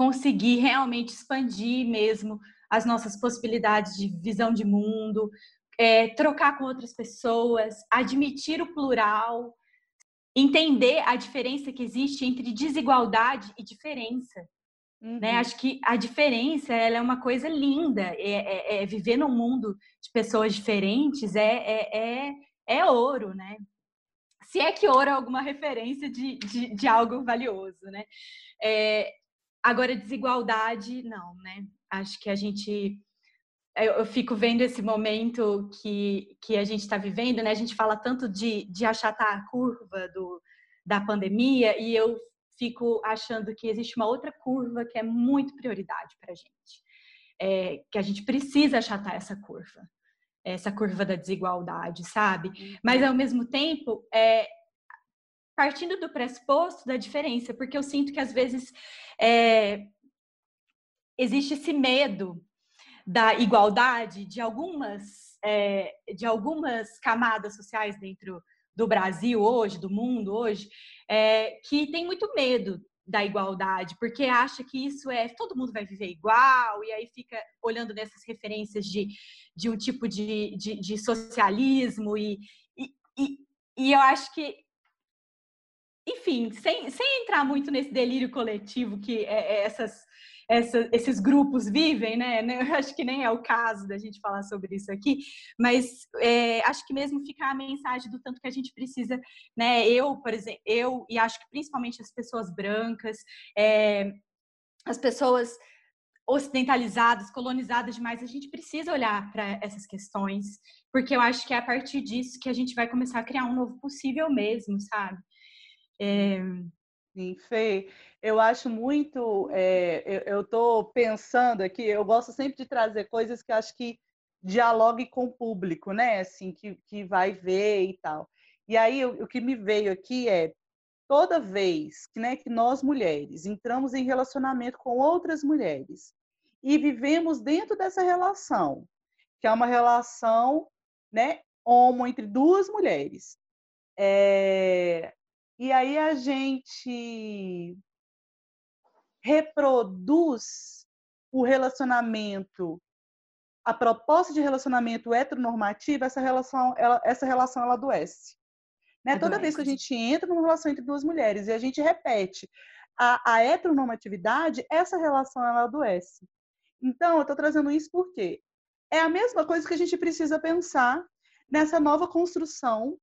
conseguir realmente expandir mesmo as nossas possibilidades de visão de mundo, é, trocar com outras pessoas, admitir o plural, entender a diferença que existe entre desigualdade e diferença. Né? Uhum. Né? Acho que a diferença ela é uma coisa linda. É, é, é viver num mundo de pessoas diferentes é, é, é, é, ouro, né? Se é que ouro é alguma referência de, de, de algo valioso, né? É, agora, desigualdade, não, né? Acho que a gente eu, eu, fico vendo esse momento que, que a gente está vivendo, né? A gente fala tanto de, de achatar a curva do, da pandemia e eu fico achando que existe uma outra curva que é muito prioridade para a gente, é, que a gente precisa achatar essa curva, essa curva da desigualdade, sabe? Uhum. Mas ao mesmo tempo, é, partindo do pressuposto da diferença, porque eu sinto que às vezes é, existe esse medo da igualdade de algumas é, de algumas camadas sociais dentro do Brasil hoje, do mundo hoje, é, que tem muito medo da igualdade, porque acha que isso é todo mundo vai viver igual, e aí fica olhando nessas referências de, de um tipo de, de, de socialismo, e, e, e eu acho que enfim, sem, sem entrar muito nesse delírio coletivo que é, é essas essa, esses grupos vivem, né? Eu acho que nem é o caso da gente falar sobre isso aqui, mas é, acho que mesmo ficar a mensagem do tanto que a gente precisa, né? Eu, por exemplo, eu e acho que principalmente as pessoas brancas, é, as pessoas ocidentalizadas, colonizadas demais, a gente precisa olhar para essas questões, porque eu acho que é a partir disso que a gente vai começar a criar um novo possível mesmo, sabe? É, Sim, Fê, eu acho muito. É, eu estou pensando aqui, eu gosto sempre de trazer coisas que acho que dialogue com o público, né? Assim, que, que vai ver e tal. E aí, o, o que me veio aqui é toda vez que, né, que nós mulheres entramos em relacionamento com outras mulheres e vivemos dentro dessa relação, que é uma relação né, homo entre duas mulheres. É, e aí a gente reproduz o relacionamento, a proposta de relacionamento heteronormativo, essa relação, ela, essa relação ela adoece. Né? Toda vez que a gente entra numa relação entre duas mulheres e a gente repete a, a heteronormatividade, essa relação ela adoece. Então, eu estou trazendo isso porque é a mesma coisa que a gente precisa pensar nessa nova construção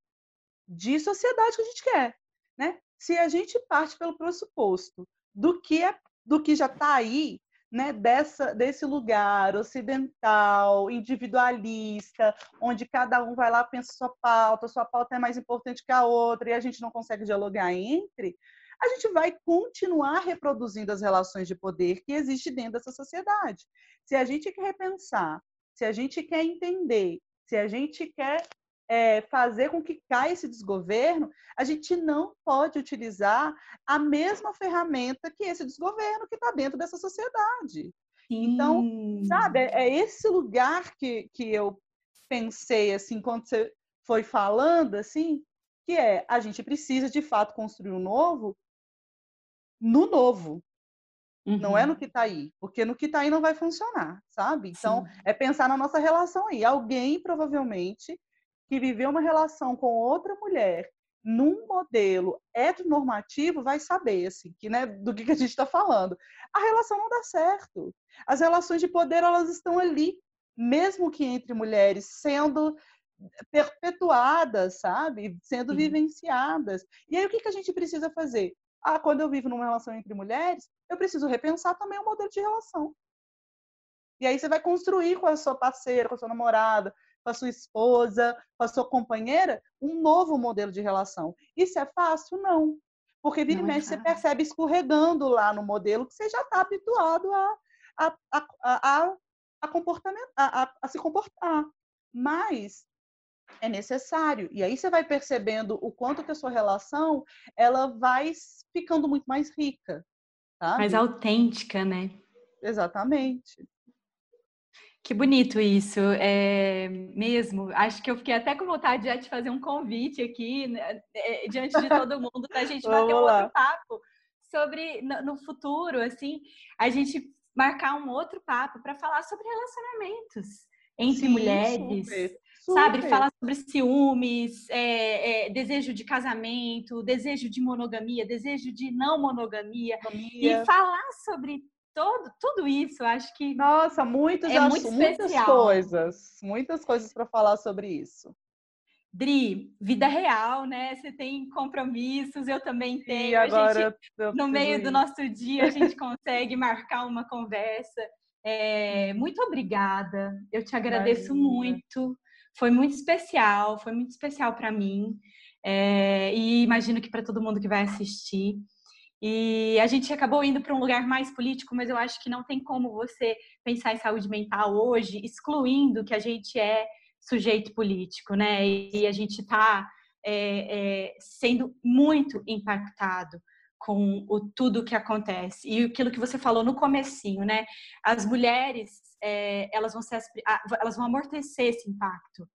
de sociedade que a gente quer né? Se a gente parte pelo pressuposto do que é, do que já está aí, né, dessa, desse lugar ocidental, individualista, onde cada um vai lá pensa sua pauta, sua pauta é mais importante que a outra e a gente não consegue dialogar entre, a gente vai continuar reproduzindo as relações de poder que existem dentro dessa sociedade. Se a gente quer repensar, se a gente quer entender, se a gente quer é, fazer com que caia esse desgoverno, a gente não pode utilizar a mesma ferramenta que esse desgoverno que está dentro dessa sociedade. Sim. Então, sabe, é, é esse lugar que, que eu pensei, assim, quando você foi falando, assim, que é, a gente precisa, de fato, construir um novo no novo, Uhum. Não é no uhum. que está aí, porque no que está aí não vai funcionar, sabe? Então, Sim. é pensar na nossa relação aí. Alguém provavelmente que viveu uma relação com outra mulher num modelo heteronormativo vai saber assim, que, né, do que, que a gente está falando. A relação não dá certo. As relações de poder elas estão ali, mesmo que entre mulheres, sendo perpetuadas, sabe? Sendo Sim. vivenciadas. E aí o que, que a gente precisa fazer? Ah, quando eu vivo numa relação entre mulheres, eu preciso repensar também o modelo de relação. E aí você vai construir com a sua parceira, com a sua namorada, com a sua esposa, com a sua companheira, um novo modelo de relação. Isso é fácil? Não. Porque vira e é mexe, é você percebe escorregando lá no modelo que você já está habituado a, a, a, a, a, comportamento, a, a, a se comportar. Mas é necessário. E aí você vai percebendo o quanto que a sua relação ela vai ficando muito mais rica. Sabe? Mais autêntica, né? Exatamente. Que bonito isso, é, mesmo. Acho que eu fiquei até com vontade de te fazer um convite aqui, né, é, diante de todo mundo, para a gente bater um outro papo sobre, no, no, futuro, assim, a gente marcar um outro papo para falar sobre relacionamentos. entre Sim, mulheres. Super. Super. Sabe, falar sobre ciúmes, é, é, desejo de casamento, desejo de monogamia, desejo de não monogamia. monogamia. E falar sobre todo, tudo isso, acho que. Nossa, muitos é muito muitas coisas. Muitas coisas para falar sobre isso. Dri, vida real, né? Você tem compromissos, eu também tenho. E agora, gente, no meio ir. do nosso dia, a gente consegue marcar uma conversa. É, muito obrigada, eu te agradeço muito. Foi muito especial, foi muito especial para mim. É, e imagino que para todo mundo que vai assistir. E a gente acabou indo para um lugar mais político, mas eu acho que não tem como você pensar em saúde mental hoje, excluindo que a gente é sujeito político, né? E a gente está é, é, sendo muito impactado com o tudo que acontece e aquilo que você falou no comecinho, né? As mulheres é, elas vão ser as, elas vão amortecer esse impacto.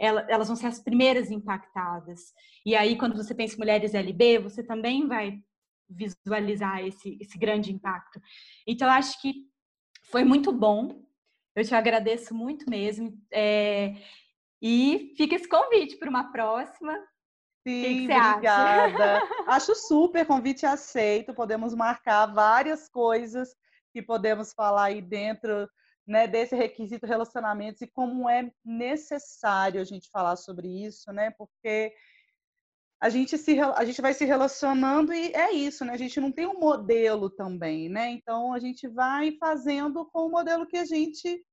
Elas vão ser as primeiras impactadas. E aí, quando você pensa em mulheres LB, você também vai visualizar esse, esse grande impacto. Então, acho que foi muito bom eu te agradeço muito mesmo. É, e fica esse convite para uma próxima. Sim, que que obrigada. Acho super convite aceito. Podemos marcar várias coisas que podemos falar aí dentro né, desse requisito relacionamentos e como é necessário a gente falar sobre isso, né? Porque a gente, se, a gente vai se relacionando e é isso, né? A gente não tem um modelo também, né? Então a gente vai fazendo com o modelo que a gente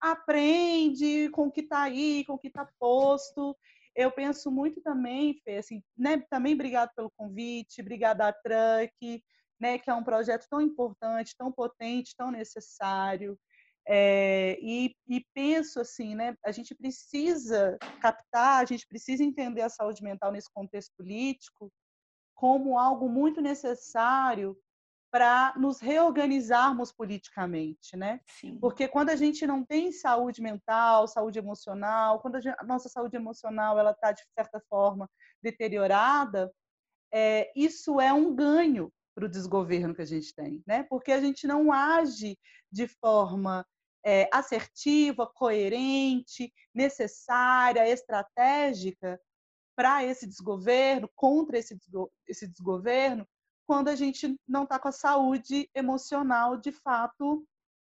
aprende com o que está aí, com o que está posto. Eu penso muito também, Fê, assim, né, também obrigado pelo convite, obrigada a Truck, né, que é um projeto tão importante, tão potente, tão necessário. É, e, e, penso assim, né, a gente precisa captar, a gente precisa entender a saúde mental nesse contexto político como algo muito necessário para nos reorganizarmos politicamente, né? Sim. Porque quando a gente não tem saúde mental, saúde emocional, quando a, gente, a nossa saúde emocional ela está de certa forma deteriorada, é, isso é um ganho para o desgoverno que a gente tem, né? Porque a gente não age de forma é, assertiva, coerente, necessária, estratégica para esse desgoverno, contra esse, esse desgoverno, quando a gente não está com a saúde emocional de fato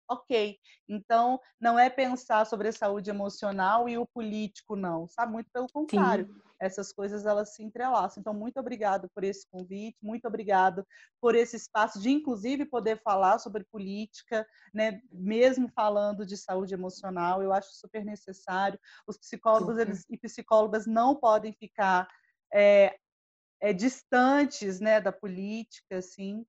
ok. Então, não é pensar sobre a saúde emocional e o político, não, sabe? Muito pelo contrário. Sim. Essas coisas, elas se entrelaçam. Então, muito obrigado por esse convite, muito obrigado por esse espaço de, inclusive, poder falar sobre política, né? mesmo falando de saúde emocional. Eu acho super necessário. Os psicólogos eles, e psicólogas não podem ficar é, é, distantes né, da política, assim.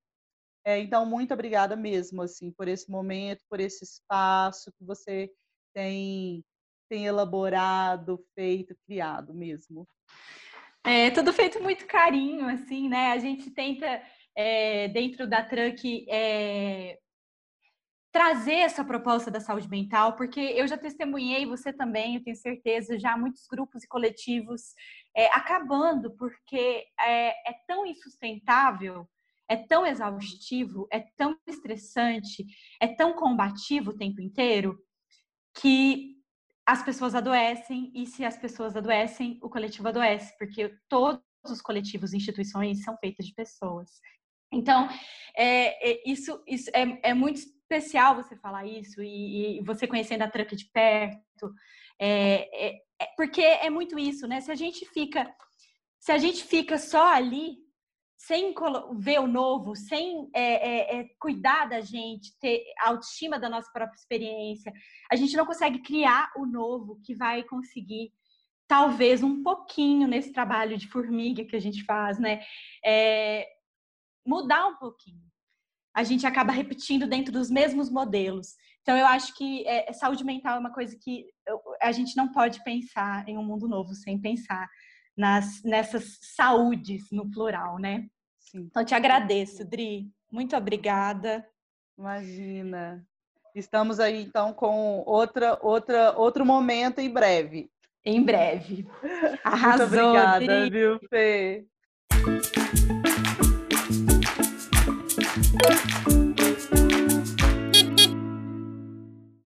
É, então, muito obrigada mesmo, assim, por esse momento, por esse espaço que você tem, tem elaborado, feito, criado mesmo. É tudo feito muito carinho, assim, né? A gente tenta, é, dentro da Truck, é, trazer essa proposta da saúde mental, porque eu já testemunhei, você também, eu tenho certeza, já muitos grupos e coletivos é, acabando, porque é, é tão insustentável, é tão exaustivo, é tão estressante, é tão combativo o tempo inteiro, que as pessoas adoecem, e se as pessoas adoecem, o coletivo adoece, porque todos os coletivos e instituições são feitos de pessoas. Então, é, é, isso, isso é, é muito especial você falar isso e, e você conhecendo a tranca de perto, é, é, é, porque é muito isso, né? Se a gente fica, se a gente fica só ali sem ver o novo, sem é, é, é, cuidar da gente, ter autoestima da nossa própria experiência, a gente não consegue criar o novo que vai conseguir talvez um pouquinho nesse trabalho de formiga que a gente faz, né? É, mudar um pouquinho a gente acaba repetindo dentro dos mesmos modelos. Então, eu acho que é, saúde mental é uma coisa que a gente não pode pensar em um mundo novo sem pensar nas, nessas saúdes, no plural, né? Sim. Então, te agradeço, Dri. Muito obrigada. Imagina. Estamos aí, então, com outra, outra, outro momento em breve. Em breve. Arrasou, Muito obrigada, Dri. viu, Fê?